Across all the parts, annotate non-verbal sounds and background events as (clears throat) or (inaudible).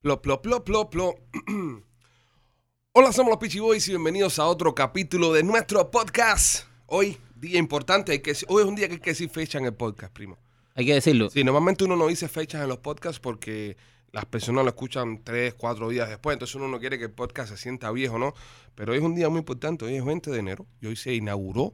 Plop, plop, plop, plop, plop. (clears throat) Hola, somos los Peachy Boys y bienvenidos a otro capítulo de nuestro podcast. Hoy, día importante, hay que, hoy es un día que hay que decir fecha en el podcast, primo. Hay que decirlo. Sí, normalmente uno no dice fechas en los podcasts porque las personas lo escuchan tres, cuatro días después, entonces uno no quiere que el podcast se sienta viejo, ¿no? Pero hoy es un día muy importante, hoy es 20 de enero y hoy se inauguró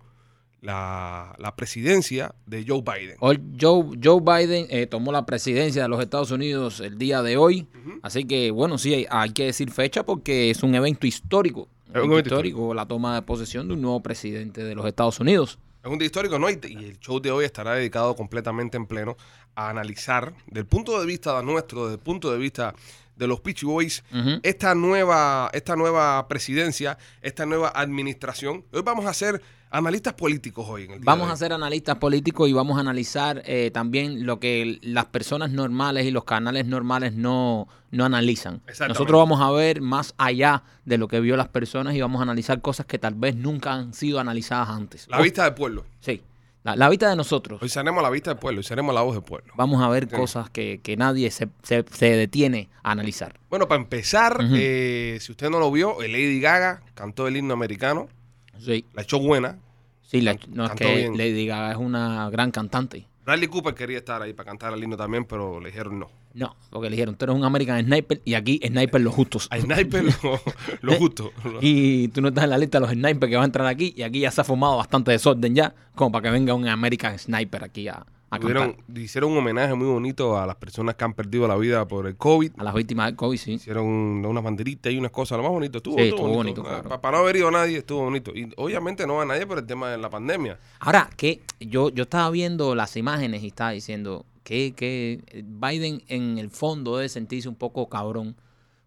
la, la presidencia de Joe Biden. Hoy Joe, Joe Biden eh, tomó la presidencia de los Estados Unidos el día de hoy. Así que, bueno, sí, hay, hay que decir fecha porque es un evento histórico. Es un evento histórico, la toma de posesión de un nuevo presidente de los Estados Unidos. Es un día histórico, ¿no? Y, y el show de hoy estará dedicado completamente en pleno a analizar, del punto de vista nuestro, desde el punto de vista de los Peachy Boys, esta, nueva, esta nueva presidencia, esta nueva administración. Hoy vamos a ser analistas políticos hoy. En el día Vamos a ser analistas políticos y vamos a analizar eh, también lo que las personas normales y los canales normales no, no analizan. Nosotros vamos a ver más allá de lo que vio las personas y vamos a analizar cosas que tal vez nunca han sido analizadas antes. La vista del pueblo. Sí, la, la vista de nosotros. Hoy seremos la vista del pueblo, hoy seremos la voz del pueblo. Vamos a ver Sí. cosas que, que nadie se, se- se detiene a analizar. Bueno, para empezar, eh, si usted no lo vio, eh, Lady Gaga cantó el himno americano, Sí, la echó buena. sí la- no es que bien. Lady Gaga es una gran cantante. Bradley Cooper quería estar ahí para cantar el himno también, pero le dijeron no. No, porque le dijeron, tú eres un American Sniper y aquí Sniper los justos. A Sniper lo, (laughs) lo justo. Y tú no estás en la lista de los snipers que van a entrar aquí y aquí ya se ha formado bastante desorden ya, como para que venga un American Sniper aquí a Tuvieron- hicieron un homenaje muy bonito a las personas que han perdido la vida por el COVID. A las víctimas del COVID, sí. Hicieron unas banderitas y unas cosas, lo más bonito. Estuvo, Sí, estuvo bonito, claro. Para no haber ido a nadie, estuvo bonito. Y obviamente no va a nadie por el tema de la pandemia. Ahora, que yo, yo estaba viendo las imágenes y estaba diciendo que, que Biden en el fondo debe sentirse un poco cabrón.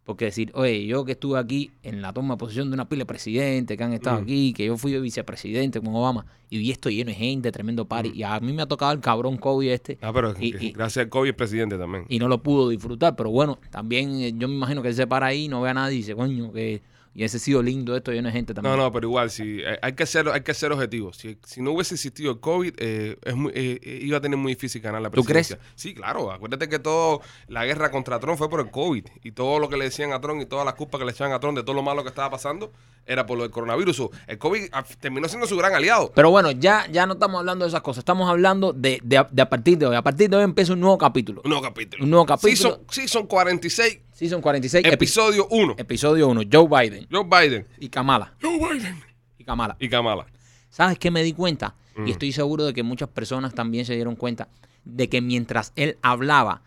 Porque decir, oye, yo que estuve aquí en la toma de posición de una pila de presidentes que han estado Mm. aquí, que yo fui vicepresidente con Obama, y vi esto lleno de gente, tremendo party, y a mí me ha tocado el cabrón COVID este, Ah, pero Y- y- gracias al COVID es presidente también. y no lo pudo disfrutar. Pero bueno, también eh, yo me imagino que él se para ahí, no ve a nadie y dice, coño, que y ese sido lindo esto, lleno de gente también. No, no, pero igual, si, eh, hay, que ser, hay que ser objetivos. Si, si no hubiese existido el COVID, eh, es muy- eh, eh, iba a tener muy difícil ganar la ¿Tú crees? presidencia. Sí, claro. Acuérdate que todo la guerra contra Trump fue por el COVID. Y todo lo que le decían a Trump y todas las culpas que le echaban a Trump de todo lo malo que estaba pasando era por lo del coronavirus. El COVID ah, terminó siendo su gran aliado. Pero bueno, ya, ya no estamos hablando de esas cosas, estamos hablando de, de, a- de a partir de hoy. A partir de hoy empieza un nuevo capítulo. Un nuevo capítulo. Un nuevo capítulo. Season, season 46, Season 46, epi- episodio 1. episodio 1, Joe Biden Joe Biden. y Kamala. Joe Biden. Y Kamala. Y Kamala. ¿Sabes qué me di cuenta? Mm. Y estoy seguro de que muchas personas también se dieron cuenta de que mientras él hablaba,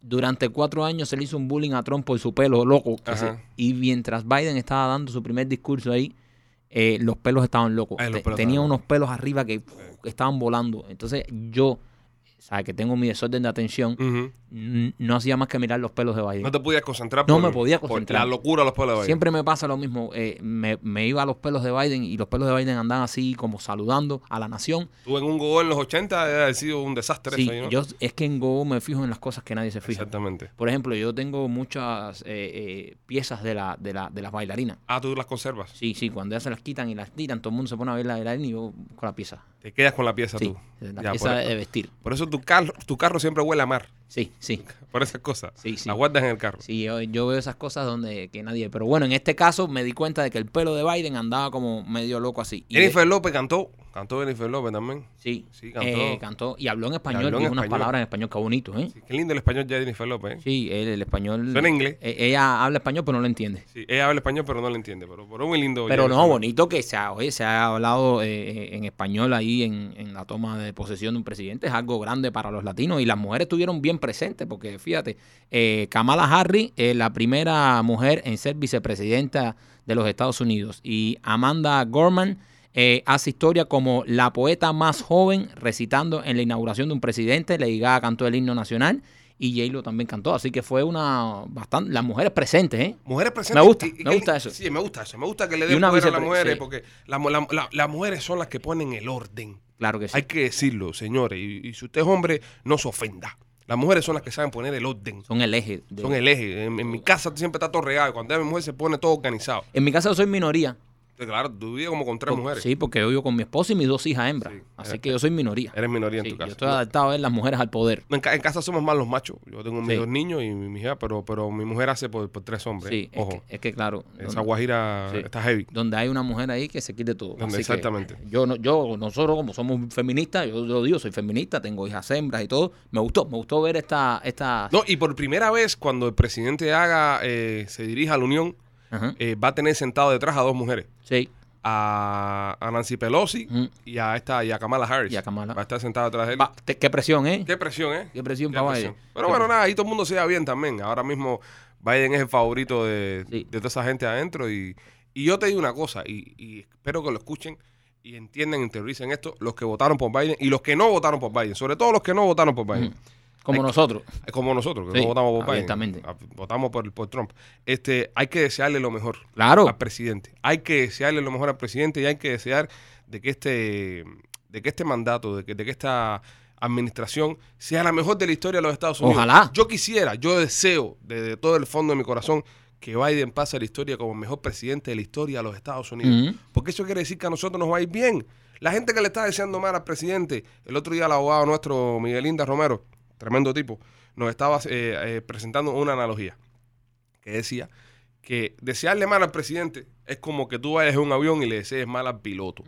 durante cuatro años se le hizo un bullying a Trump por su pelo loco. se- y mientras Biden estaba dando su primer discurso ahí, eh, los pelos estaban locos. Ay, los Te- pelos Tenía estaban unos pelos arriba que, que estaban volando. Entonces yo, ¿sabes? Que tengo mi desorden de atención, Ujú. n- no hacía más que mirar los pelos de Biden. No te podías concentrar No por, me podía por concentrar. la locura de los pueblos de Biden. Siempre me pasa lo mismo. eh, me, me iba a los pelos de Biden y los pelos de Biden andaban así como saludando a la nación. Tú en un Go en los 80 debe sido un desastre Sí, eso ¿no? yo es que en Go me fijo en las cosas que nadie se fija. Exactamente. Por ejemplo, yo tengo muchas eh, eh, piezas de, la, de, la, de las bailarinas. Ah, tú las conservas. Sí, sí, cuando ellas se las quitan y las tiran, todo el mundo se pone a ver la bailarina y yo con la pieza. Te quedas con la pieza Sí, tú. la Ya, pieza por, de vestir. por eso tu carro, tu carro siempre huele a mar. Sí, sí. Por esas cosas. Sí, sí. Las guardas en el carro. Sí, yo, yo veo esas cosas donde que nadie. Pero bueno, en este caso me di cuenta de que el pelo de Biden andaba como medio loco así. Y Jennifer López cantó. Cantó Jennifer López también. Sí, Sí, cantó. eh, cantó y habló en español, habló en dijo unas palabras en español, qué bonito, ¿eh? Sí, qué lindo el español ya de Jennifer López. ¿eh? Sí, el español. Suena inglés. eh, ella habla español, pero no lo entiende. Sí, ella habla español, pero no lo entiende. Pero, pero muy lindo. Pero no, bonito que se ha, oye, se ha hablado eh, en español ahí en, en la toma de posesión de un presidente. Es algo grande para los latinos y las mujeres estuvieron bien presentes porque fíjate, eh, Kamala Harris es la primera mujer en ser vicepresidenta de los Estados Unidos y Amanda Gorman eh, hace historia como la poeta más joven recitando en la inauguración de un presidente. Lady Gaga cantó el himno nacional y J-Lo también cantó. Así que fue una bastante... Las mujeres presentes, ¿eh? Mujeres presentes. Me gusta, y- me gusta eso. Sí, me gusta eso. Me gusta que le den una poder a las mujeres sí. porque la- la- la- las mujeres son las que ponen el orden. Claro que sí. Hay que decirlo, señores. Y, y si usted es hombre, no se ofenda. Las mujeres son las que saben poner el orden. Son el eje. de- Son el eje. En, en mi casa siempre está todo regado. Cuando es mi mujer se pone todo organizado. En mi casa yo soy minoría. Claro, tú vives como con tres Por- mujeres. Sí, porque yo vivo con mi esposa y mis dos hijas hembras. Sí. Así que yo soy minoría. Eres minoría en Sí, tu casa. yo estoy adaptado a ver las mujeres al poder. En, ca- en casa somos más los machos. Yo tengo mis Sí. dos niños y mi, mi hija, pero, pero mi mujer hace por, por tres hombres. Sí, es Ojo, que, es que claro, esa donde, guajira está heavy. donde hay una mujer ahí que se quite todo. Donde- Así que exactamente. yo, no, yo, nosotros como somos feministas, yo lo digo, soy feminista, tengo hijas hembras y todo. Me gustó, me gustó ver esta, esta No, y por primera vez, cuando el presidente haga, eh, se dirija a la Unión. Eh, va a tener sentado detrás a dos mujeres. Sí, A, a Nancy Pelosi y a esta y a Kamala Harris. Y a Kamala. Va a estar sentado detrás de él. Va, te- qué presión, ¿eh? Qué presión, ¿eh? Qué presión Qué para presión. Pero Qué bueno, presión. nada, ahí todo el mundo se va bien también. Ahora mismo Biden es el favorito de, Sí. de toda esa gente adentro. Y, y yo te digo una cosa, y, y espero que lo escuchen y entiendan, interioricen esto, los que votaron por Biden y los que no votaron por Biden, sobre todo los que no votaron por Biden. Como Hay que- nosotros. Como nosotros, que Sí, no votamos por Biden. Ah, Votamos por, por Trump. Este, hay que desearle lo mejor Claro. al presidente. Hay que desearle lo mejor al presidente y hay que desear de que este, de que este mandato, de que, de que esta administración sea la mejor de la historia de los Estados Unidos. Ojalá. Yo quisiera, yo deseo desde todo el fondo de mi corazón que Biden pase a la historia como el mejor presidente de la historia de los Estados Unidos. Porque eso quiere decir que a nosotros nos va a ir bien. La gente que le está deseando mal al presidente, el otro día el abogado nuestro, Miguel Inda Romero, tremendo tipo, nos estaba eh, eh, presentando una analogía que decía que desearle mal al presidente es como que tú vayas en un avión y le desees mal al piloto.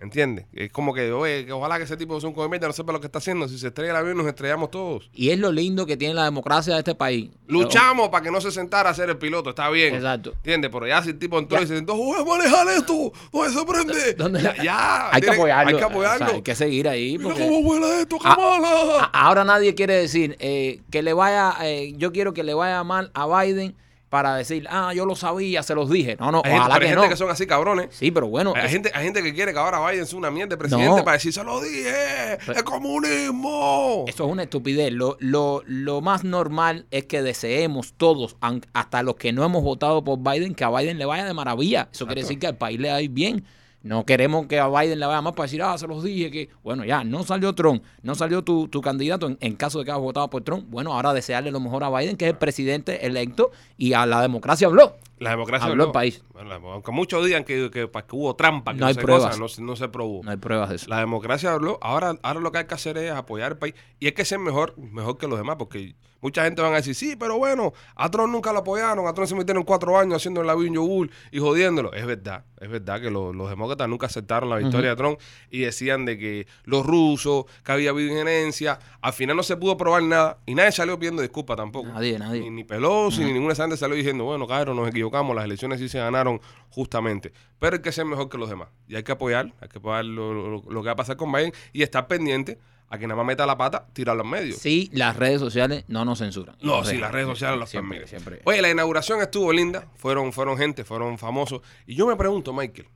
¿Entiendes? Es como que, oye, que ojalá que ese tipo sea un comer no sepa lo que está haciendo. Si se estrella el avión, nos estrellamos todos. Y es lo lindo que tiene la democracia de este país. Luchamos para que no se sentara a ser el piloto, está bien. Exacto. ¿Entiendes? Pero ya si el tipo entró Ya. y se sentó, voy a manejar esto, se prende. ¿Dónde- Ya, ya, Hay que apoyarlo. Hay que O apoyarlo. sea, hay que seguir ahí. Mira Porque cómo vuela esto, Ah, Kamala. a- ahora nadie quiere decir eh, que le vaya, eh, yo quiero que le vaya mal a Biden para decir, ah, yo lo sabía, se los dije. No, no, hay gente, ojalá hay que gente no. que son así cabrones. Sí, pero bueno, Hay es- gente, hay gente que quiere que ahora Biden sea una mierda de presidente No. para decir, se lo dije, Pero- es comunismo. Eso es una estupidez. Lo, lo, lo más normal es que deseemos todos, hasta los que no hemos votado por Biden, que a Biden le vaya de maravilla. Eso quiere decir que al país le va a ir bien. No queremos que a Biden le vaya mal para decir, ah, se los dije que, bueno, ya, no salió Trump, no salió tu, tu candidato en, en caso de que hayas votado por Trump. Bueno, ahora desearle lo mejor a Biden, que es el presidente electo, y a la democracia habló. La democracia Habló no. el país. Bueno, aunque muchos digan que, que, que hubo trampa, que No no, hay sé pruebas. cosa, no, se- no se probó. No hay pruebas de eso. La democracia habló. Ahora, ahora lo que hay que hacer es apoyar el país. Y hay que ser mejor, mejor que los demás, porque mucha gente van a decir, sí, pero bueno, a Trump nunca lo apoyaron, a Trump se metieron cuatro años haciendo el avión yogur y jodiéndolo. Es verdad, es verdad que lo- los demócratas nunca aceptaron la victoria de Trump y decían de que los rusos, que había habido injerencia. Al final no se pudo probar nada y nadie salió pidiendo disculpas tampoco. Nadie, nadie. Ni, ni Pelosi, ni ninguna gente salió diciendo, bueno, Cairo, nos equivocamos, las elecciones sí se ganaron justamente. Pero hay que ser mejor que los demás. Y hay que apoyar, hay que apoyar lo, lo- lo que va a pasar con Biden y estar pendiente a que nada más meta la pata, tirarlo en medio. Sí, las redes sociales no nos censuran. No, sí, las redes sociales los siempre, permiten. siempre. Oye, la inauguración estuvo linda, fueron, fueron gente, fueron famosos. Y yo me pregunto, Michael,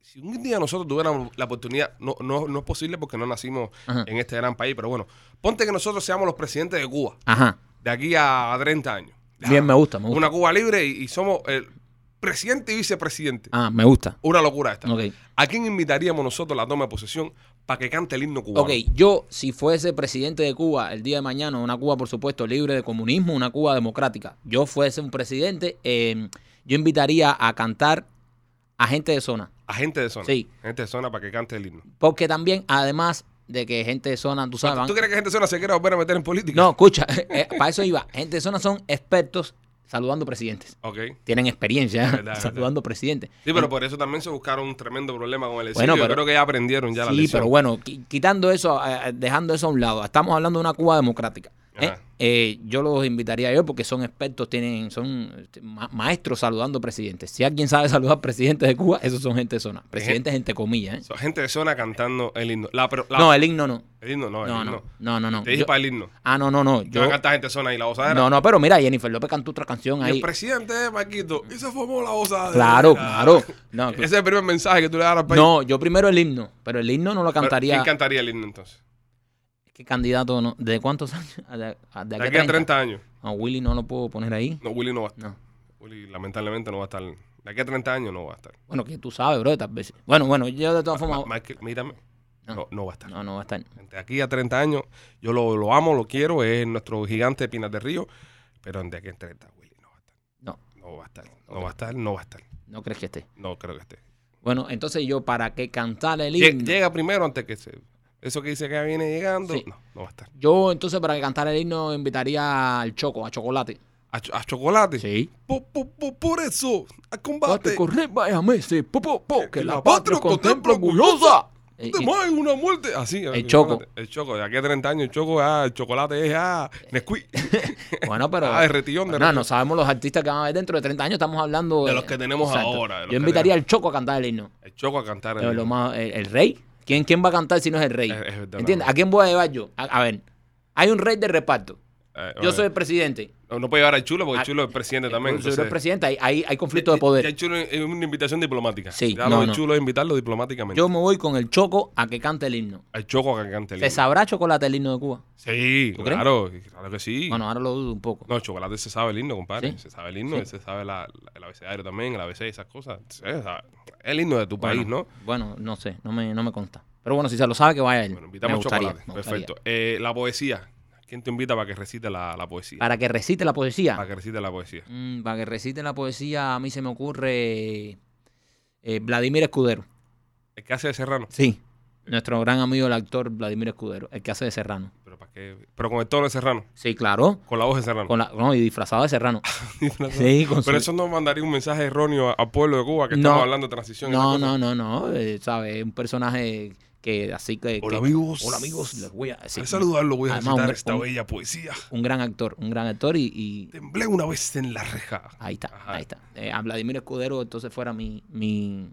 si un día nosotros tuviéramos la oportunidad, no, no, no es posible porque no nacimos Ajá. en este gran país, pero bueno, ponte que nosotros seamos los presidentes de Cuba, Ajá. de aquí a 30 años. Bien, me gusta, me gusta. Una Cuba libre y, y somos el presidente y vicepresidente. Ah, me gusta. Una locura esta. Ok. ¿A quién invitaríamos nosotros a la toma de posesión para que cante el himno cubano? Ok, yo si fuese presidente de Cuba el día de mañana, una Cuba por supuesto libre de comunismo, una Cuba democrática, yo fuese un presidente, eh, yo invitaría a cantar a gente de zona. A gente de zona. Sí. Gente de zona para que cante el himno. Porque también, además de que gente de zona, tú sabes... van- ¿Tú crees que gente de zona se quiere volver a meter en política? No, escucha, (laughs) eh, para eso iba. Gente de zona son expertos saludando presidentes. Ok. Tienen experiencia (laughs) verdad, saludando presidentes. Sí, pero por eso también se buscaron un tremendo problema con el exilio. Bueno, Yo pero- creo que ya aprendieron ya la Sí, pero bueno, qui- quitando eso, eh, dejando eso a un lado, estamos hablando de una Cuba democrática. ¿Eh? Eh, yo los invitaría yo porque son expertos, tienen, son este, ma- maestros saludando presidentes. Si alguien sabe saludar presidentes de Cuba, esos son gente de zona. Presidentes entre comillas. ¿eh? Son gente de zona cantando el himno. La, pero, la- No, el himno no. el himno no, el No, himno. no, no, no. Te dije Yo- para el himno. ah, no, no, no. Yo Yo, voy a cantar gente de zona y la gozadera. no, no, pero mira, Jennifer López cantó otra canción Y ahí. el presidente de Maquito y se formó la gozadera. Claro, claro. No, (laughs) Ese es el primer mensaje que tú le das al país. no, yo primero el himno, pero el himno no lo Pero, cantaría. ¿Quién cantaría el himno entonces? ¿Qué candidato no? ¿De cuántos (laughs) años? ¿De, de De aquí a 30 años. No, Willy no lo puedo poner ahí. No, Willy no va a estar. No. Willy lamentablemente no va a estar. De aquí a 30 años no va a estar. Bueno, que tú sabes, bro, tal vez. Bueno, bueno, yo de todas formas. Ma- Michael, mírame. No. No, va a estar. No, no va a estar. De aquí a 30 años, yo lo, lo amo, lo quiero, es nuestro gigante de Pinas de Río, pero de aquí a 30, Willy no va a estar. No. No va a estar. No va a estar, no va a estar. ¿No crees que esté? No creo que esté. Bueno, entonces yo, ¿para qué cantar el himno? Llega primero antes que se. Eso que dice que viene llegando. Sí. No, no va a estar. Yo, entonces, para que cantar el himno, invitaría al Choco, a Chocolate. A, a chocolate. Sí. Po- po- po- por eso, a Bate, combate. correr, vaya meses, po, po, po, que la la patria contempla orgullosa. Eh, mueve una muerte. Así. El Choco. El choco. De aquí a 30 años, el choco, ah, el chocolate es ah, Nesquik. (laughs) Bueno, pero. (laughs) Ah, de retillón, de no, retillón. no sabemos los artistas que van a ver dentro de 30 años. Estamos hablando De los que tenemos ahora, Yo invitaría al Choco a cantar el himno. El choco a cantar. Eh, El, más- el, el rey. ¿Quién, ¿Quién va a cantar si no es el rey? Es- es verdad, ¿Entiendes? ¿A quién voy a llevar yo? A, a ver, hay un rey de reparto. Eh, Yo soy el presidente. No, no puede llevar al chulo porque Ah, el chulo es presidente también. El entonces- presidente. Hay, hay, hay conflicto de poder. Ya el chulo es una invitación diplomática. Sí, Ya no, lo no. chulo es invitarlo diplomáticamente. Yo me voy con el Choco a que cante el himno. Al choco a que cante el ¿Se himno. sabrá chocolate el himno de Cuba? Sí, claro. Claro que sí. Bueno, ahora lo dudo un poco. No, el chocolate se sabe el himno, compadre. ¿Sí? Se sabe el himno, Sí. se sabe la, la- el abecedario también, el ABC, esas cosas. Se sabe. El himno de tu país, ¿no? Bueno, no sé, no me, no me consta. Pero bueno, si se lo sabe, que vaya él. Bueno, invitamos me gustaría, chocolate. me. Perfecto. Eh, la poesía. ¿Quién te invita para que recite la, la poesía? Para que recite la poesía. Para que recite la poesía. Mm, para que recite la poesía, a mí se me ocurre eh, Vladimir Escudero. ¿El que hace de Serrano? Sí. Nuestro gran amigo, el actor Vladimir Escudero, el que hace de Serrano. ¿Pero, para qué? Pero con el tono de Serrano. Sí, claro. Con la voz de Serrano. Con la, no, y disfrazado de Serrano. (laughs) Sí, con su- Pero eso no mandaría un mensaje erróneo al pueblo de Cuba que estamos No. hablando de transición. No, cosas. no, no, no. eh, ¿Sabes? Un personaje que así que. Hola, que- amigos. Hola amigos, les voy a decir. Para saludarlo voy a recitar esta un- bella poesía. Un gran actor, un gran actor y, y Temblé una vez en la reja. ahí está, Ajá. ahí está. Eh, a Vladimir Escudero entonces fuera mi, mi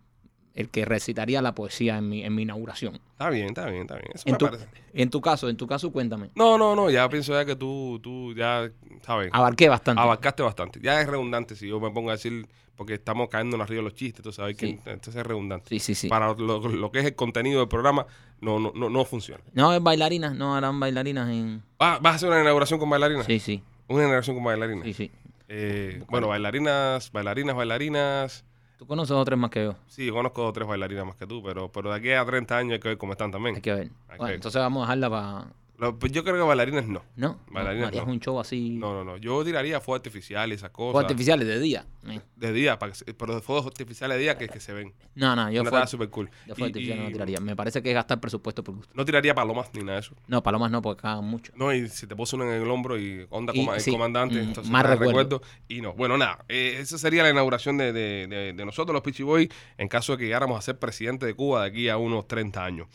el que recitaría la poesía en mi, en mi inauguración. Está bien, está bien, está bien. Eso En me tu, parece. en tu caso, en tu caso, cuéntame. No, no, no. Ya pienso ya que tú, tú ya, ¿sabes? Abarqué bastante. Abarcaste bastante. Ya es redundante si yo me pongo a decir, porque estamos cayendo en arriba de los chistes, tú sabes que entonces es redundante. sí, sí, sí. Para lo, lo que es el contenido del programa, no, no, no, no funciona. No, es bailarinas, no harán bailarinas en. Ah, ¿Vas a hacer una inauguración con bailarinas? Sí, sí, Una inauguración con bailarinas. sí, sí. Eh, bueno, bailarinas, bailarinas, bailarinas. Tú conoces a tres más que yo. Sí, conozco dos o tres bailarinas más que tú, pero, pero de aquí a 30 años hay que ver cómo están también. Hay que ver. Hay que Bueno, ver. entonces vamos a dejarla para. Lo- pues yo creo que bailarinas no. ¿No? Bailarinas Harías no. un show así. No, no, no. Yo tiraría fuegos artificiales esas cosas. Fuegos artificiales de día. Eh. De día, para que pero de fuegos artificiales de día que, que se ven. No, no, yo Una fuegos tarea súper cool. yo fuegos artificiales no tiraría. Me parece que es gastar presupuesto por gusto. No tiraría palomas ni nada de eso. No, palomas no, porque cagan mucho. No, y si te puso uno en el hombro y onda Y- coma- el comandante, mm, entonces más recuerdo. Y no, bueno, nada, eh, esa sería la inauguración de, de- de- de nosotros, los Pichi Boys, en caso de que llegáramos a ser presidente de Cuba de aquí a unos 30 años.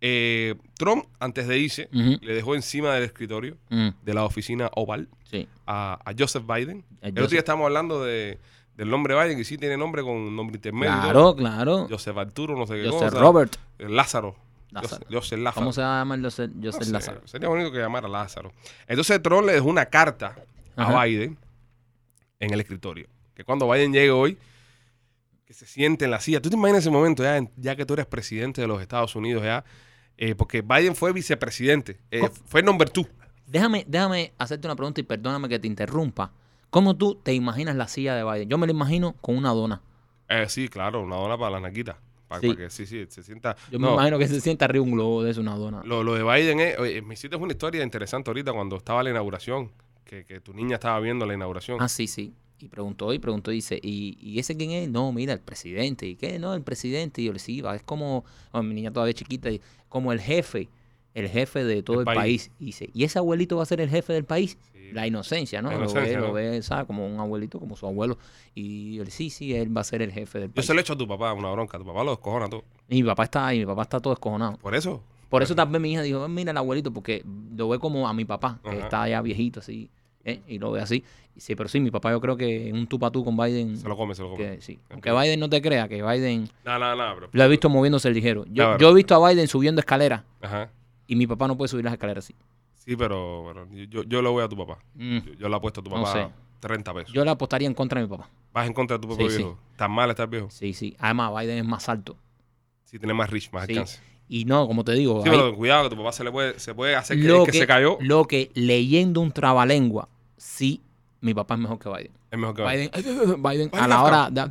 Eh, Trump, antes de irse, le dejó encima del escritorio Mm, de la oficina Oval sí. a, a Joseph Biden. A El otro Joseph. día estábamos hablando de, del nombre Biden, y sí tiene nombre con nombre intermedio. Claro, claro. Joseph Arturo, no sé qué Joseph cosa. Robert. Eh, Lázaro. Lázaro. Joseph, Joseph Lázaro. ¿Cómo se llama el Joseph, No Joseph sé, Lázaro? Sería bonito que llamara Lázaro. Entonces Trump le dejó una carta Ajá. a Biden en el escritorio. Que cuando Biden llegue hoy, que se siente en la silla. ¿Tú te imaginas ese momento ya, ya que tú eres presidente de los Estados Unidos ya? Eh, porque Biden fue vicepresidente. Eh, fue number two. Déjame, déjame hacerte una pregunta y perdóname que te interrumpa. ¿Cómo tú te imaginas la silla de Biden? Yo me la imagino con una dona. Eh, sí, claro, una dona para la naquita. Para, Sí. para que sí, sí, se sienta. Yo me No, imagino que se sienta arriba un globo de eso, una dona. Lo, lo de Biden es, oye, me hiciste una historia interesante ahorita cuando estaba la inauguración, que, que tu niña estaba viendo la inauguración. Ah, sí, sí. Y preguntó y preguntó y dice, ¿y, ¿y ese quién es? No, mira, el presidente. ¿Y qué? No, el presidente. Y yo le "Sí, va, es como, oh, mi niña todavía chiquita, como el jefe, el jefe de todo el país. país. Y dice, ¿y ese abuelito va a ser el jefe del país? Sí. La inocencia, ¿no? La lo ve, ¿no? lo ve, ¿sabes? Como un abuelito, como su abuelo. Y yo le sí, sí, él va a ser el jefe del Yo país. se lo he hecho a tu papá, una bronca. Tu papá lo descojona todo. Y mi papá está ahí, mi papá está todo escojonado. Por eso. Por eso también mi hija dijo, "Ah, mira el abuelito, porque lo ve como a mi papá, que Ajá. está ya viejito así, ¿eh? y lo ve así. Sí, pero sí, mi papá yo creo que un tú pa' tú con Biden, Se lo come, se lo come. que sí. Aunque Biden no te crea, que Biden, No, no, no, bro. lo he visto moviéndose ligero. Yo, yo he visto a Biden subiendo escaleras Ajá. y mi papá no puede subir las escaleras así. Sí, pero, pero yo, yo lo voy a tu papá. Mm. Yo, yo le apuesto a tu No papá sé. 30 pesos. Yo le apostaría en contra de mi papá. Vas en contra de tu propio Sí, sí. viejo. Tan mal está el viejo. Sí, sí. Además, Biden es más alto. Sí, tiene más rich, más Sí. alcance. Y no, como te digo, Sí, ahí- pero cuidado que tu papá se le puede, se puede hacer que, lo, que que, se cayó. lo que leyendo un trabalengua, sí, mi papá es mejor que Biden. Es mejor que Biden, Biden (laughs) a Biden la hora de,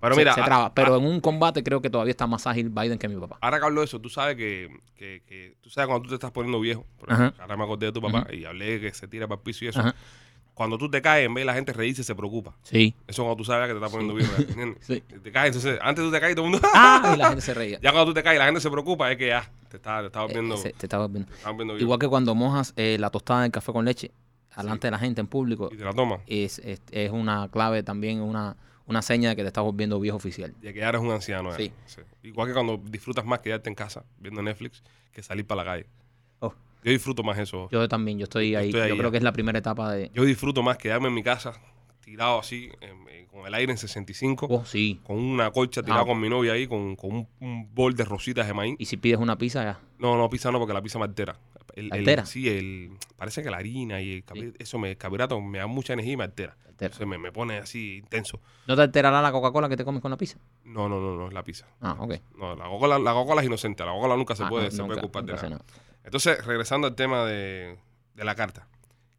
Pero se- mira, se a- traba. a- pero en un combate creo que todavía está más ágil Biden que mi papá. Ahora que hablo de eso, tú sabes que, que, que- tú sabes cuando tú te estás poniendo viejo. ejemplo, ahora me acordé de tu papá y hablé que se tira para el piso y eso. Ajá. Cuando tú te caes, en vez de la gente reírse, se preocupa. Sí. Eso cuando tú sabes que te está poniendo viejo. ¿eh? ¿entiendes? (laughs) Sí. Te caes, entonces, antes tú te caes, todo el mundo. Ah, (laughs) y la gente se reía. ya cuando tú te caes y la gente se preocupa, es que ya te está, te está volviendo, Eh, se- te está volviendo. Igual que cuando mojas eh, la tostada del café con leche delante de la gente en público, Y te la tomas. es, es, es una clave también, una, una seña de que te estás volviendo viejo oficial. De que ya eres un anciano. ya. Sí. Igual que cuando disfrutas más quedarte en casa viendo Netflix que salir para la calle. Oh. Yo disfruto más eso. Yo también, yo estoy ahí. estoy ahí yo creo que es la primera etapa de... Yo disfruto más quedarme en mi casa tirado así, en- con el aire en 65, Oh, sí. con una colcha tirada Ah. con mi novia ahí, con, con un, un bol de rositas de maíz. Y si pides una pizza, ya. No, no, pizza no, porque la pizza me altera. El, ¿La el- altera? sí, el, parece que la harina y el carbi- eso me, el carbohidrato me da mucha energía y me altera. altera. Entonces me, me pone así intenso. ¿No te alterará la Coca-Cola que te comes con la pizza? No, no, no, no es la pizza. Ah, ok. No, la Coca-Cola la Coca-Cola es inocente. La Coca-Cola nunca se Ah, puede, no, se puede culpar de nada. Entonces, regresando al tema de, de la carta.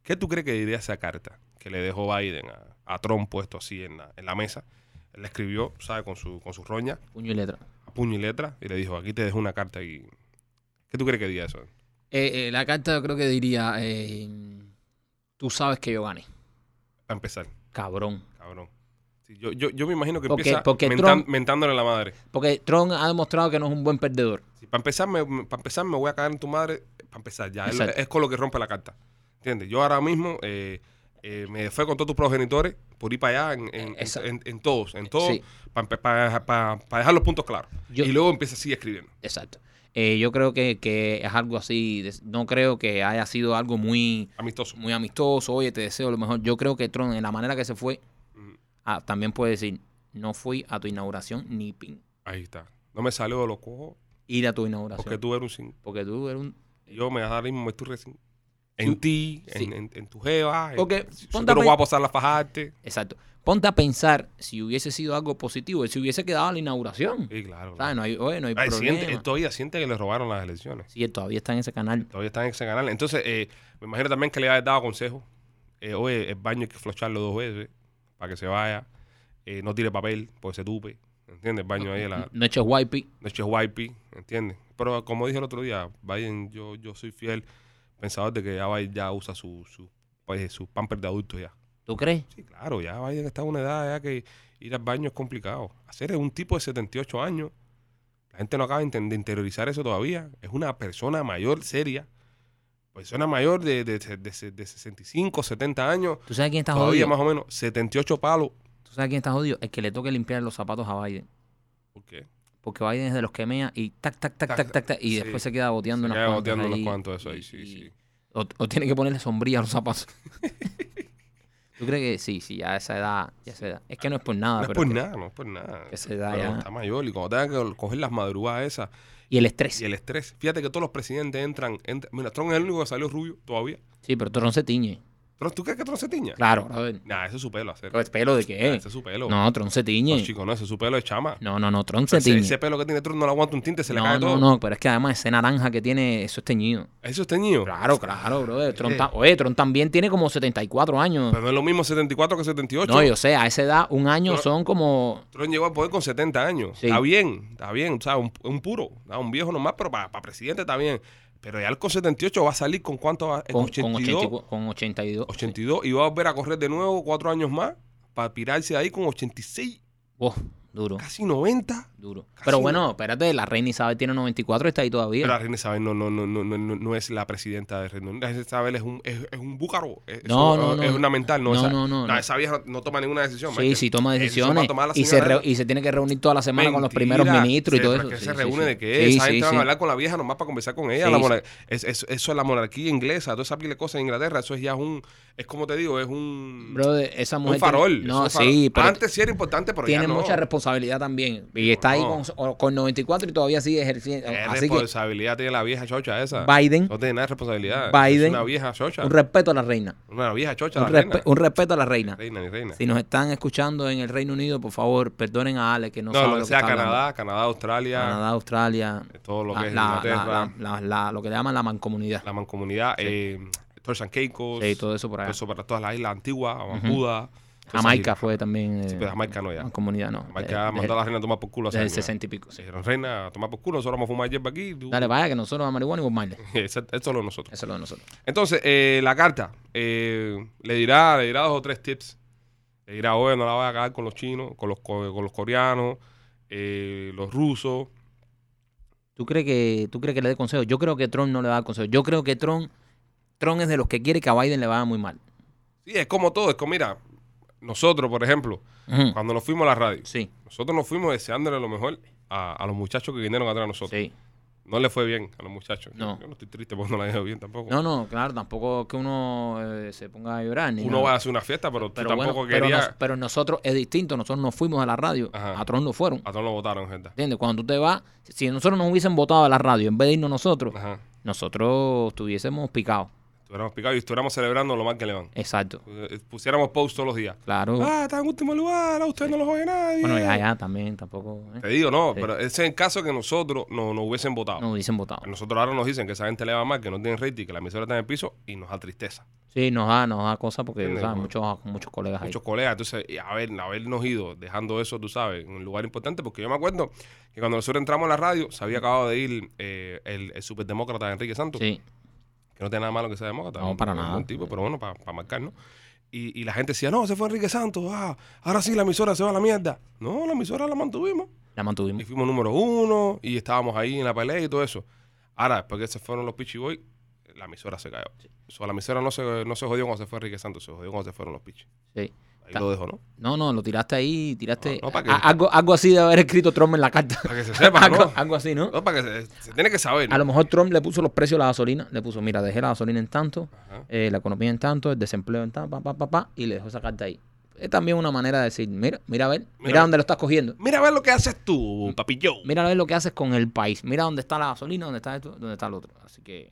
¿Qué tú crees que diría esa carta que le dejó Biden a, a Trump puesto así en la, en la mesa? Él la escribió, ¿sabes? Con su, con su roña, Puño y letra. a puño y letra, y le dijo, aquí te dejo una carta y... ¿Qué tú crees que diría eso? Eh, eh, la carta yo creo que diría, eh, tú sabes que yo gané. Para empezar, Cabrón. cabrón. Sí, yo, yo, yo me imagino que Porque- empieza porque mentan- Trump- mentándole la madre. Porque Trump ha demostrado que no es un buen perdedor. Sí, para, empezar, me, para empezar, me voy a caer en tu madre. Para empezar, ya. Es, con lo que rompe la carta. ¿Entiendes? Yo ahora mismo eh, eh, me fue con todos tus progenitores por ir para allá en, en- Exacto. en- en todos, en todos, Sí. para dejar los puntos claros. Yo- y luego empieza así escribiendo. Exacto. Eh, yo creo que, que es algo así, de- no creo que haya sido algo muy, Amistoso. muy amistoso, oye, te deseo lo mejor. Yo creo que Trump, en la manera que se fue, ah, también puede decir, no fui a tu inauguración ni pin. Ahí está. No me salió de los cojos Ir a tu inauguración. porque tú eres un sin. Porque tú eres un... Yo me ahora mismo me estoy recién. En ti, Sí. en, en- en tu jeva. en- Porque, si tú no a a pasar la fajarte. Exacto. Ponte a pensar si hubiese sido algo positivo, se hubiese quedado a la inauguración. Sí, claro. ¿Sabes? No hay, oye, no hay Ay, problema. siente- él todavía siente que le robaron las elecciones. Sí, él todavía está en ese canal. Todavía está en ese canal. Entonces, eh, me imagino también que le había dado consejos. Eh, oye, el baño hay que flocharlo dos veces para que se vaya. Eh, no tire papel porque se tupe. ¿Entiendes? El baño ahí, la No eches wipey. noche wipey. ¿Entiendes? Pero como dije el otro día, Biden, yo, yo soy fiel pensador de que ya Biden ya usa su, su, pues, su pamper de adulto ya. ¿Tú crees? Sí, claro, ya Biden está en una edad ya que ir al baño es complicado. Hacer un tipo de 78 años, la gente no acaba de interiorizar eso todavía. Es una persona mayor, seria. Persona mayor de, de, de, de- de 65, 70 años, ¿Tú sabes quién está todavía jodido? más o menos 78 palos. ¿Tú sabes quién está jodido? El que le toque limpiar los zapatos a Biden. ¿Por qué? Porque Biden es de los que mea y tac, tac, tac, Tac, tac, tac, y sí. después se queda boteando Se unas queda cuantas boteando unos cuantos eso ahí, sí, y- sí. O, o tiene que ponerle sombría a los zapatos. (laughs) ¿Tú crees que sí, sí, ya a esa edad, ya esa edad? Es que no es por nada, No es por nada, no es por nada. se da Pero ya. está mayor y cuando tenga que coger las madrugadas esas Y el estrés. y el estrés. Fíjate que todos los presidentes entran, entran- Mira, Trump es el único que salió rubio todavía. Sí, pero Tron se tiñe. ¿Tú crees que Trump se tiña? Claro, brother. Nah, ese es su pelo hacer. ¿Pero ¿Pelo de qué? Ese es su pelo. No, Tron se tiñe. No, chico, no, ese es su pelo de chama. No, no, no, Tron se Ese, tiñe. ese pelo que tiene Trump no le aguanta un tinte, se le no, cae no, todo. no, pero es que además ese naranja que tiene, eso es teñido. Eso es teñido. Claro, claro, brother. Tron ta- Oye, Tron también tiene como 74 años. Pero no es lo mismo 74 que 78. No, yo sé, a esa edad, un año son como. Trump llegó al poder con 70 años. Sí. Está bien, está bien. O sea, un, un puro, ¿no? un viejo nomás, pero para, presidente está bien. Pero ya él con 78 va a salir con cuánto va? Con, con con 82. 82. Con 82. 82 y va a volver a correr de nuevo cuatro años más para pirarse ahí con 86, Oh, duro, casi 90. Duro. Casi Pero no. bueno, espérate, la reina Isabel tiene 94 y está ahí todavía. Pero la reina Isabel no, no, no, no, no, no- es la presidenta de Reino Unido. La reina Isabel es un, es, es un búcaro. Es, No, no, no. Es una mental. No, No, esa, no, no, no. Esa vieja no, toma ninguna decisión. sí, Michael. sí, toma va decisiones y se, re- y se tiene que reunir toda la semana con los Mentira, primeros ministros y todo eso. es que Sí, se sí, reúne sí. de qué? Sí, Esa gente sí. a hablar con la vieja nomás para conversar con ella. La monar- es, es- eso es la monarquía inglesa, toda esa pila de cosas en Inglaterra. Eso es ya un. Es como te digo, es un. Brother, esa mujer. un farol. no, sí, pero Antes sí era importante, pero tiene mucha responsabilidad también. Y está ahí con, con 94 y todavía sigue ejerciendo. ¿Qué Así que responsabilidad tiene la vieja chocha esa? Biden, No tiene nada de responsabilidad. Biden, es una vieja chocha. un respeto a la reina. Una vieja chocha, Un, la respe- reina. un respeto a la reina. Reina reina. Si nos están escuchando en el Reino Unido, por favor, perdonen a Ale que no, no, sabe lo lo que sea está hablando. Canadá, Canadá, Australia, Canadá, Australia, todo lo que es la- Inglaterra, la- la- la- lo que le llaman la mancomunidad. la mancomunidad, eh, Turks and Caicos, Sí, todo eso por allá. eso para todas las islas antiguas, Barbuda, Jamaica fue también. Sí, eh, pero Jamaica no ya. Comunidad no. Jamaica Eh, mandó a la reina a tomar por culo Desde el ya. 60 y pico. sí. Dijeron, reina, a tomar por culo, nosotros vamos a fumar hierba aquí. Dale, vaya, que nosotros a marihuana y Bob Marley. (laughs) Eso, es lo de nosotros. Eso es lo de nosotros. Entonces, eh, la carta eh, le dirá le dirá dos o tres tips. Le dirá, oye, no la vaya a cagar con los chinos, con los, co- con los coreanos, eh, los rusos. ¿Tú crees, que, ¿Tú crees que le dé consejo? Yo creo que Trump no le va a dar consejo. Yo creo que Trump, Trump es de los que quiere que a Biden le vaya muy mal. Sí, es como todo. Es como, mira, nosotros, por ejemplo, cuando nos fuimos a la radio, Sí, nosotros nos fuimos deseándole lo mejor a, a los muchachos que vinieron atrás de nosotros. sí. No le fue bien a los muchachos. No. Yo no estoy triste porque no la he ido bien tampoco. No, no, claro, tampoco es que uno eh, se ponga a llorar. Ni Uno nada. va a hacer una fiesta, pero, tú tampoco bueno, pero, querías. nos- pero nosotros es distinto. Nosotros nos fuimos a la radio. Ajá. A Trump no fueron. A todos lo votaron, gente. ¿Entiendes? Cuando tú te vas, si nosotros nos hubiesen votado a la radio en vez de irnos nosotros, Ajá. nosotros estuviésemos picados. Estuviéramos picados y estuviéramos celebrando lo mal que le van. Exacto. Eh, Pusiéramos post todos los días. Claro. Ah, está en último lugar, a usted no lo oye nadie. bueno, ya, ya, también, tampoco. ¿eh? Te digo, no, Sí. pero ese es el caso que nosotros no nos hubiesen votado. No hubiesen votado. Nosotros ahora nos dicen que esa gente le va mal, que no tienen rating, que la emisora está en el piso y nos da tristeza. Sí, nos da, nos da cosas porque, ¿sabes? ¿no? Muchos, muchos colegas ahí. Muchos colegas, entonces, y a ver, habernos ido dejando eso, tú sabes, en un lugar importante, porque yo me acuerdo que cuando nosotros entramos a la radio, se había acabado de ir eh, el, el superdemócrata Enrique Santos, Sí, que no tiene nada malo que sea demócrata. No, para nada. tipo, pero bueno, para marcar, ¿no? Y, y la gente decía, no, se fue Enrique Santos, ah, ahora sí la emisora se va a la mierda. No, la emisora la mantuvimos. la mantuvimos. Y fuimos número uno y estábamos ahí en la pelea y todo eso. Ahora, después que se fueron los Pichi Boy, la emisora se cayó. O sea, la emisora no se, no se jodió cuando se fue Enrique Santos, se jodió cuando se fueron los Pichi. Sí. Ahí lo dejo, ¿no? No, no, lo tiraste ahí, tiraste. No, no, ¿para qué? a- algo, algo así de haber escrito Trump en la carta. Para que se sepa, (laughs) algo, ¿no? algo así, ¿no? No, para que se, se tiene que saber. A lo mejor Trump le puso los precios a la gasolina. Le puso, mira, dejé la gasolina en tanto, eh, la economía en tanto, el desempleo en tanto, pa, pa, pa, pa, y le dejó esa carta ahí. Es también una manera de decir, mira, mira a ver, mira, Mira. dónde lo estás cogiendo. Mira a ver lo que haces tú, papillo. Mira a ver lo que haces con el país. Mira dónde está la gasolina, dónde está esto, dónde está el otro. Así que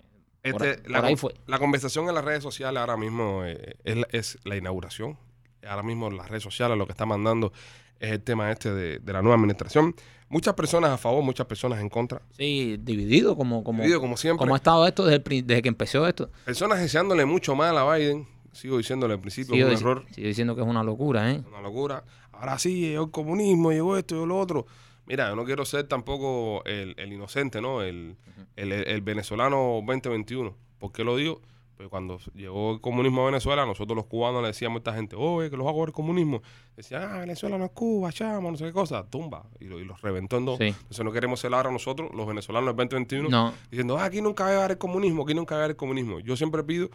por Este, la, por ahí fue. la conversación en las redes sociales ahora mismo eh, es la inauguración. Ahora mismo las redes sociales lo que está mandando es el tema este de, de la nueva administración. Muchas personas a favor, muchas personas en contra. Sí, dividido como, como, Dividido, como siempre. como ha estado esto desde, el pri- desde que empezó esto. Personas deseándole mucho mal a Biden. Sigo diciéndole al principio, Sigo, es un error, sigo diciendo que es una locura, ¿eh? una locura. Ahora sí, llegó el comunismo, llegó esto, llegó lo otro. Mira, yo no quiero ser tampoco el, el inocente, ¿no? El, el, el venezolano 2021. ¿Por qué lo digo? Pues cuando llegó el comunismo a Venezuela, nosotros los cubanos le decíamos a esta gente, oye, que los a coger el comunismo. Decían, ah, Venezuela no es Cuba, chama, no sé qué cosa. Tumba. Y, lo- y los reventó en dos. Sí. Entonces no queremos ser ahora nosotros, los venezolanos del 2021, No, diciendo, ah, aquí nunca va a haber el comunismo, aquí nunca va a haber el comunismo. Yo siempre pido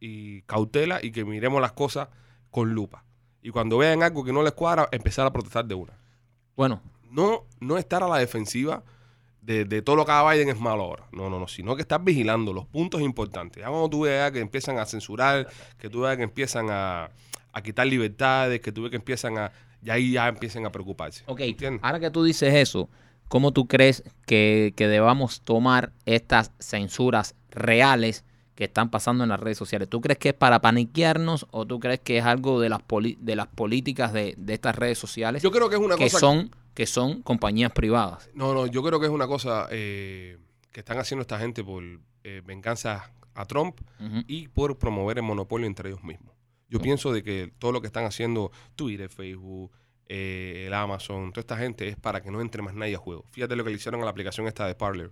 y cautela y que miremos las cosas con lupa. Y cuando vean algo que no les cuadra, empezar a protestar de una. bueno, No, no estar a la defensiva de, de todo lo que haga Biden es malo ahora. No, no, no, sino que estar vigilando los puntos importantes. Ya cuando tú veas que empiezan a censurar, que tú veas que empiezan a, a quitar libertades, que tú veas que empiezan a... Y ahí ya empiecen a preocuparse. ok. ¿Entiendes? Ahora que tú dices eso, ¿cómo tú crees que, que debamos tomar estas censuras reales que están pasando en las redes sociales? ¿Tú crees que es para paniquearnos o tú crees que es algo de las, poli- de las políticas de, de estas redes sociales Yo creo que es una que cosa... son, que son compañías privadas? No, no, yo creo que es una cosa eh, que están haciendo esta gente por eh, venganza a Trump y por promover el monopolio entre ellos mismos. Yo pienso de que todo lo que están haciendo Twitter, Facebook, eh, el Amazon, toda esta gente es para que no entre más nadie a juego. Fíjate lo que le hicieron a la aplicación esta de Parler.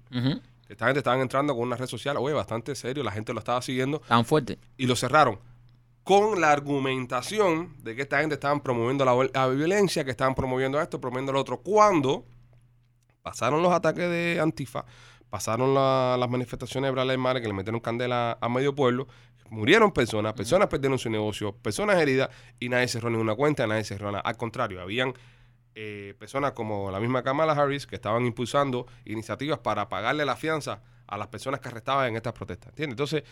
Esta gente estaban entrando con una red social, oye, bastante serio, la gente lo estaba siguiendo Tan fuerte. y lo cerraron con la argumentación de que esta gente estaban promoviendo la, la violencia, que estaban promoviendo esto, promoviendo lo otro, cuando pasaron los ataques de Antifa, pasaron la- las manifestaciones de Lives Matter que le metieron candela a medio pueblo, murieron personas, personas perdieron su negocio, personas heridas y nadie cerró ninguna cuenta, nadie cerró nada. Al contrario, habían eh, personas como la misma Kamala Harris que estaban impulsando iniciativas para pagarle la fianza a las personas que arrestaban en estas protestas. ¿Entiendes? Entonces,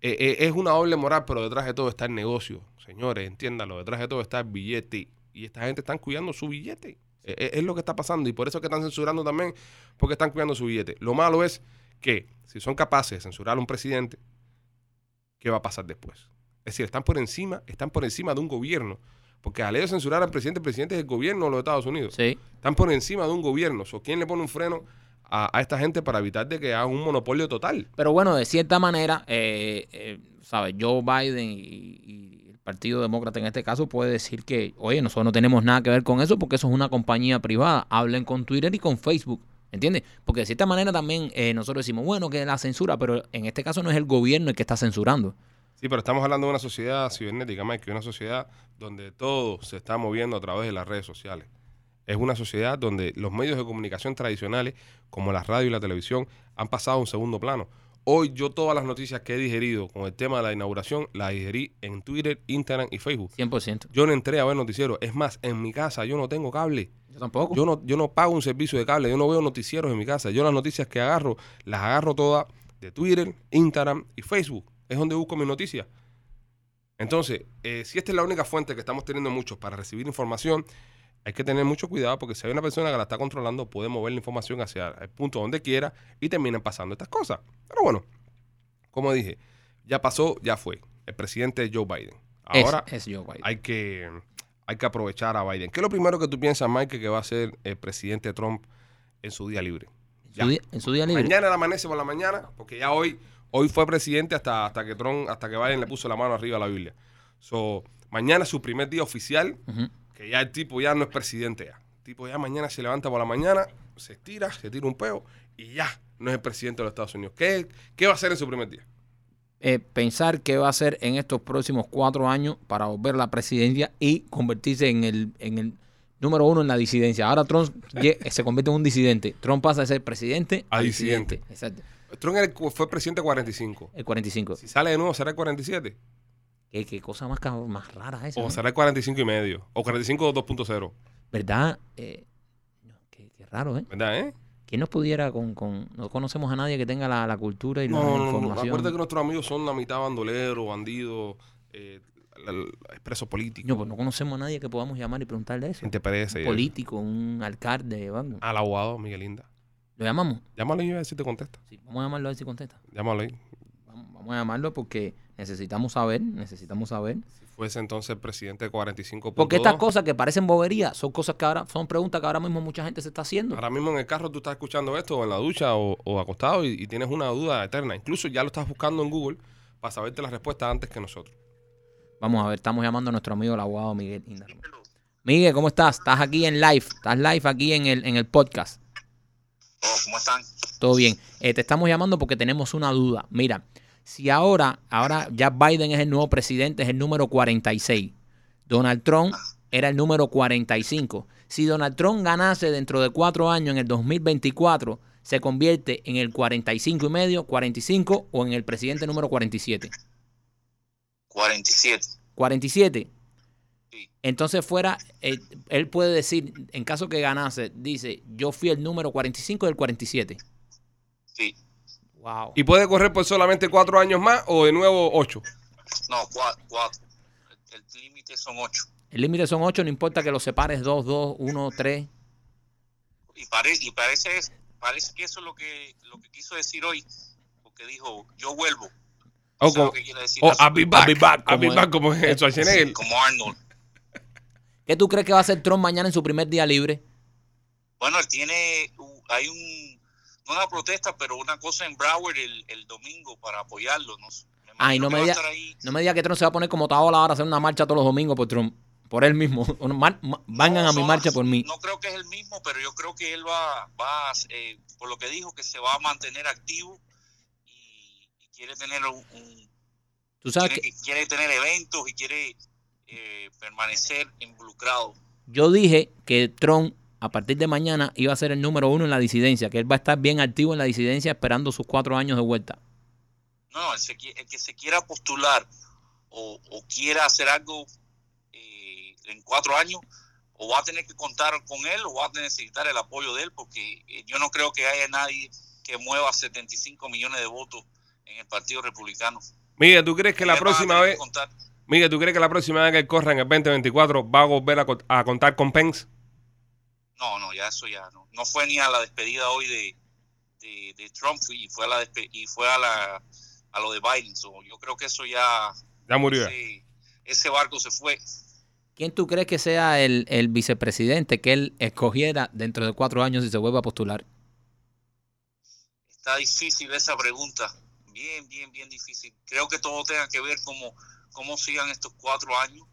eh, eh, es una doble moral, pero detrás de todo está el negocio. Señores, entiéndalo, detrás de todo está el billete. Y esta gente están cuidando su billete. Eh, eh, es lo que está pasando. Y por eso es que están censurando también, porque están cuidando su billete. Lo malo es que si son capaces de censurar a un presidente, ¿qué va a pasar después? Es decir, están por encima, están por encima de un gobierno. Porque al ellos censurar al presidente, el presidente es el gobierno de los Estados Unidos. Sí. Están por encima de un gobierno. ¿Quién le pone un freno a, a esta gente para evitar de que hagan un monopolio total? Pero bueno, de cierta manera, eh, eh, ¿sabes? Joe Biden y, y Partido Demócrata en este caso puede decir que, oye, nosotros no tenemos nada que ver con eso porque eso es una compañía privada. Hablen con Twitter y con Facebook. ¿Entiendes? Porque de cierta manera también eh, nosotros decimos, bueno, que la censura, pero en este caso no es el gobierno el que está censurando. Sí, pero estamos hablando de una sociedad cibernética, Mike, una sociedad donde todo se está moviendo a través de las redes sociales. Es una sociedad donde los medios de comunicación tradicionales, como la radio y la televisión, han pasado a un segundo plano. Hoy yo todas las noticias que he digerido con el tema de la inauguración, las digerí en Twitter, Instagram y Facebook. 100%. Yo no entré a ver noticieros. Es más, en mi casa yo no tengo cable. Yo tampoco. Yo no, yo no pago un servicio de cable, yo no veo noticieros en mi casa. Yo las noticias que agarro, las agarro todas de Twitter, Instagram y Facebook. Es donde busco mis noticias. Entonces, eh, si esta es la única fuente que estamos teniendo muchos para recibir información, hay que tener mucho cuidado porque si hay una persona que la está controlando, puede mover la información hacia el punto donde quiera y terminan pasando estas cosas. Pero bueno, como dije, ya pasó, ya fue. El presidente Joe Biden. Ahora es, es Joe Biden. hay que, hay que aprovechar a Biden. ¿Qué es lo primero que tú piensas, Mike, que va a hacer el presidente Trump en su día libre? En Ya. su día- en su día libre. Mañana amanece por la mañana, porque ya hoy, hoy fue presidente hasta, hasta que Trump, hasta que Biden le puso la mano arriba a la Biblia. So, mañana es su primer día oficial. Que ya el tipo ya no es presidente ya. El tipo ya mañana se levanta por la mañana, se estira, se tira un peo y ya no es el presidente de los Estados Unidos. ¿Qué, qué va a hacer en su primer día? Eh, pensar qué va a hacer en estos próximos cuatro años para volver a la presidencia y convertirse en el, en el número uno en la disidencia. Ahora Trump (laughs) lle- se convierte en un disidente. Trump pasa de ser presidente A a disidente. disidente. Exacto. Trump fue presidente 45. El 45. Si sale de nuevo, será el 47. ¿Qué, qué cosa más, más rara esa? O ¿no? será el 45 y medio. O 45 2.0. ¿Verdad? Eh, no, qué, qué raro, ¿eh? ¿Verdad, eh? ¿Quién nos pudiera con, con... No conocemos a nadie que tenga la, la cultura y la No, no, no, no. información. Acuérdate que nuestros amigos son la mitad bandoleros, bandidos, eh, la- la- expresos políticos. No, pues no conocemos a nadie que podamos llamar y preguntarle eso. Y- político, un alcalde, algo. Al abogado, Miguel Linda. ¿Lo llamamos? Llámalo y a ver si te contesta. Sí, vamos a llamarlo a ver si contesta. Llámalo ahí. Vamos, vamos a llamarlo porque necesitamos saber, necesitamos saber. Si fuese entonces el presidente 45. Porque estas cosas que parecen boberías son cosas que ahora, son preguntas que ahora mismo mucha gente se está haciendo. Ahora mismo en el carro tú estás escuchando esto, o en la ducha, o, o acostado, y, y tienes una duda eterna. Incluso ya lo estás buscando en Google para saberte la respuesta antes que nosotros. Vamos a ver, estamos llamando a nuestro amigo el abogado Miguel Indarno. Miguel, ¿cómo estás? Estás aquí en live, estás live aquí en el, en el podcast. Oh, ¿Cómo están? Todo bien. Eh, te estamos llamando porque tenemos una duda. Mira, si ahora, ahora ya Biden es el nuevo presidente, es el número 46. Donald Trump era el número 45. Si Donald Trump ganase dentro de cuatro años en el 2024, se convierte en el 45 y medio, 45 o en el presidente número 47. 47. 47. Sí. Entonces fuera, eh, él puede decir, en caso que ganase, dice, yo fui el número 45 del 47. Sí. Wow. ¿Y puede correr por solamente cuatro años más o de nuevo ocho? No, 4. El, el límite son 8. El límite son 8, no importa que los separes 2, 2, 1, 3. Y, pare, y parece, parece que eso es lo que, lo que quiso decir hoy. Porque dijo, yo vuelvo. O como, lo que quiere decir. o Así, I'll be back, I'll be back, I'll be como es. Schwarzenegger. como Arnold. ¿Qué tú crees que va a hacer Trump mañana en su primer día libre? Bueno, él tiene, hay un, no una protesta, pero una cosa en Broward el, el domingo para apoyarlo. ¿no? Me Ay, no me diga-. No me diga que Trump se va a poner como Taola ahora a hacer una marcha todos los domingos por Trump. Por él mismo. (laughs) Vengan No, a mi marcha por mí. No creo que es el mismo, pero yo creo que él va, va eh, por lo que dijo, que se va a mantener activo y, y quiere tener un, un- Tú sabes quiere, que quiere tener eventos y quiere eh, permanecer involucrado. yo dije que Trump a partir de mañana iba a ser el número uno en la disidencia, que él va a estar bien activo en la disidencia esperando sus cuatro años de vuelta. No, el, se el que se quiera postular o, o quiera hacer algo eh, en cuatro años, o va a tener que contar con él o va a necesitar el apoyo de él, porque eh, yo no creo que haya nadie que mueva 75 millones de votos en el Partido Republicano. Miguel, ¿tú crees que la próxima vez, Miguel, ¿tú crees que la próxima vez que él corra en el 2024 va a volver a contar con Pence? No, no, ya eso ya no. No fue ni a la despedida hoy de, de, de Trump y fue a la despe- y fue a la a lo de Biden. So, yo creo que eso ya Ya murió. ese, ese barco se fue. ¿Quién tú crees que sea el, el vicepresidente que él escogiera dentro de cuatro años si se vuelve a postular? Está difícil esa pregunta. bien, bien, bien difícil. Creo que todo tenga que ver cómo, cómo sigan estos cuatro años.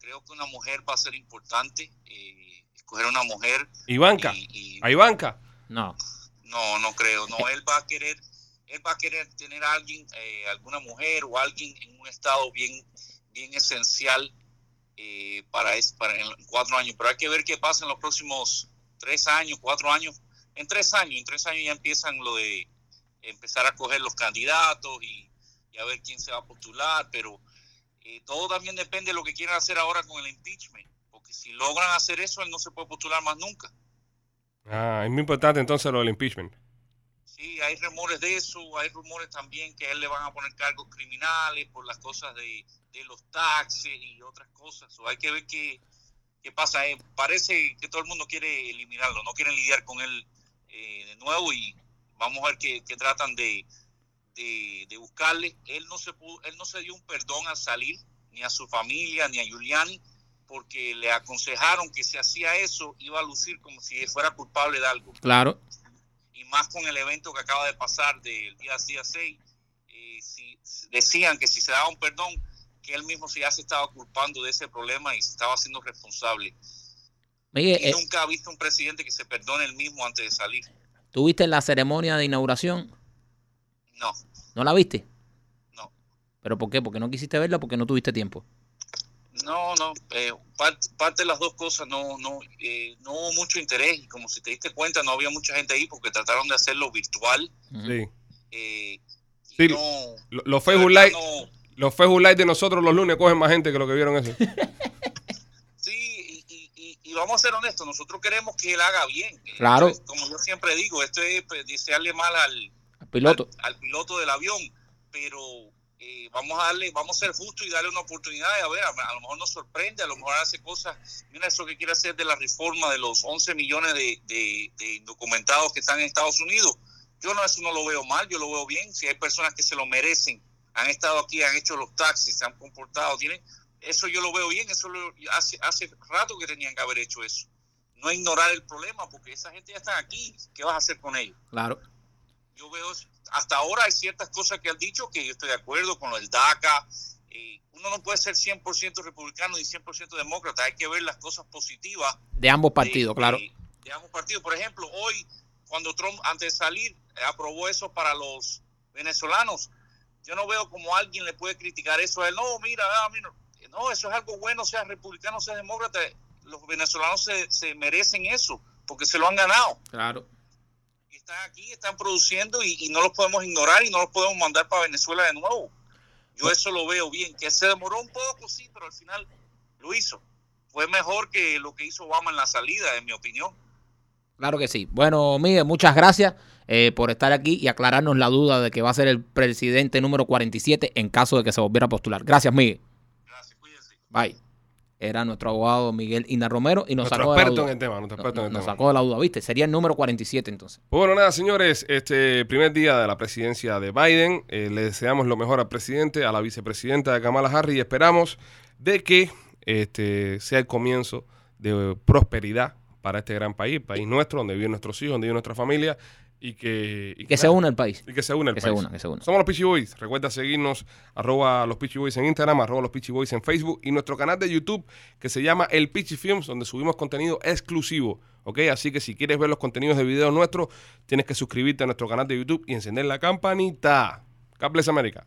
Creo que una mujer va a ser importante, eh, escoger una mujer. Ivanka, y- y- a Ivanka. No. no, no creo. No, él va a querer, él va a querer tener a alguien, eh, alguna mujer o alguien en un estado bien, bien esencial eh, para, es, para en cuatro años. Pero hay que ver qué pasa en los próximos tres años, cuatro años. En tres años, en tres años ya empiezan lo de empezar a coger los candidatos y, y a ver quién se va a postular. Pero eh, todo también depende de lo que quieran hacer ahora con el impeachment. Porque si logran hacer eso, él no se puede postular más nunca. Ah, es muy importante entonces lo del impeachment. Sí, hay rumores de eso, hay rumores también que a él le van a poner cargos criminales por las cosas de, de los taxes y otras cosas. O hay que ver qué, qué pasa. Eh, parece que todo el mundo quiere eliminarlo, no quieren lidiar con él eh, de nuevo y vamos a ver qué, qué tratan de, de, de buscarle. Él no, se pudo, él no se dio un perdón al salir, ni a su familia, ni a Giuliani, porque le aconsejaron que si hacía eso iba a lucir como si fuera culpable de algo Claro. y más con el evento que acaba de pasar del día, día 6, eh, si, decían que si se daba un perdón, que él mismo se ya se estaba culpando de ese problema y se estaba haciendo responsable. Miguel, Y eh, nunca ha visto un presidente que se perdone el mismo antes de salir. ¿tú viste la ceremonia de inauguración? No, ¿No la viste? no, ¿Pero por qué? Porque no quisiste verla porque no tuviste tiempo. No, no. eh, parte, parte de las dos cosas no, no, eh, no hubo mucho interés y como si te diste cuenta no había mucha gente ahí porque trataron de hacerlo virtual. Sí. eh, Sí, no, Lo- Los Facebook Live, no- los Facebook Live de nosotros los lunes cogen más gente que lo que vieron eso. (laughs) Sí, y, y- y- y vamos a ser honestos, nosotros queremos que él haga bien. Claro. Como yo siempre digo, esto es pues, desearle mal al, piloto. al, al piloto del avión, pero eh, vamos a darle, vamos a ser justos y darle una oportunidad y a ver, a, lo mejor nos sorprende, a lo mejor hace cosas, mira eso que quiere hacer de la reforma de los 11 millones de, de, de indocumentados que están en Estados Unidos. Yo no, eso no lo veo mal, yo lo veo bien, si hay personas que se lo merecen, han estado aquí, han hecho los taxis, se han comportado, tienen, eso yo lo veo bien, eso lo- hace, hace rato que tenían que haber hecho eso. No ignorar el problema, porque esa gente ya está aquí, ¿qué vas a hacer con ellos? Claro. Yo veo, hasta ahora hay ciertas cosas que han dicho que yo estoy de acuerdo con lo del DACA. eh, uno no puede ser 100% republicano ni 100% demócrata, hay que ver las cosas positivas. De ambos de- partidos, claro. De, de ambos partidos. Por ejemplo, hoy, cuando Trump, antes de salir, aprobó eso para los venezolanos, yo no veo como alguien le puede criticar eso a él. No, mira, ah, mira, no, eso es algo bueno, sea republicano, sea demócrata. Los venezolanos se, se merecen eso, porque se lo han ganado Claro. Están aquí, están produciendo y, y no los podemos ignorar y no los podemos mandar para Venezuela de nuevo. Yo eso lo veo bien, que se demoró un poco, sí, pero al final lo hizo. Fue mejor que lo que hizo Obama en la salida, en mi opinión. Claro que sí. Bueno, Miguel, muchas gracias eh, por estar aquí y aclararnos la duda de que va a ser el presidente número 47 en caso de que se volviera a postular. Gracias, Miguel. Gracias, cuídense. Bye. Era nuestro abogado Miguel Ina Romero y nos Nuestro sacó de la experto duda. en el tema, nuestro experto no, en el nos tema. sacó de la duda, ¿viste? Sería el número 47 entonces. Bueno, nada, señores, este primer día de la presidencia de Biden, eh, le deseamos lo mejor al presidente, a la vicepresidenta de Kamala Harris y esperamos de que este sea el comienzo de prosperidad para este gran país, país nuestro, donde viven nuestros hijos, donde vive nuestra familia y que, y Que se una el país. y que se une el Que se país. una, que se una. Somos los Peachy Boys. Recuerda seguirnos, arroba los Peachy Boys en Instagram, arroba los Peachy Boys en Facebook y nuestro canal de YouTube que se llama El Peachy Films, donde subimos contenido exclusivo. ¿Ok? Así que si quieres ver los contenidos de videos nuestros, tienes que suscribirte a nuestro canal de YouTube y encender la campanita. God bless America.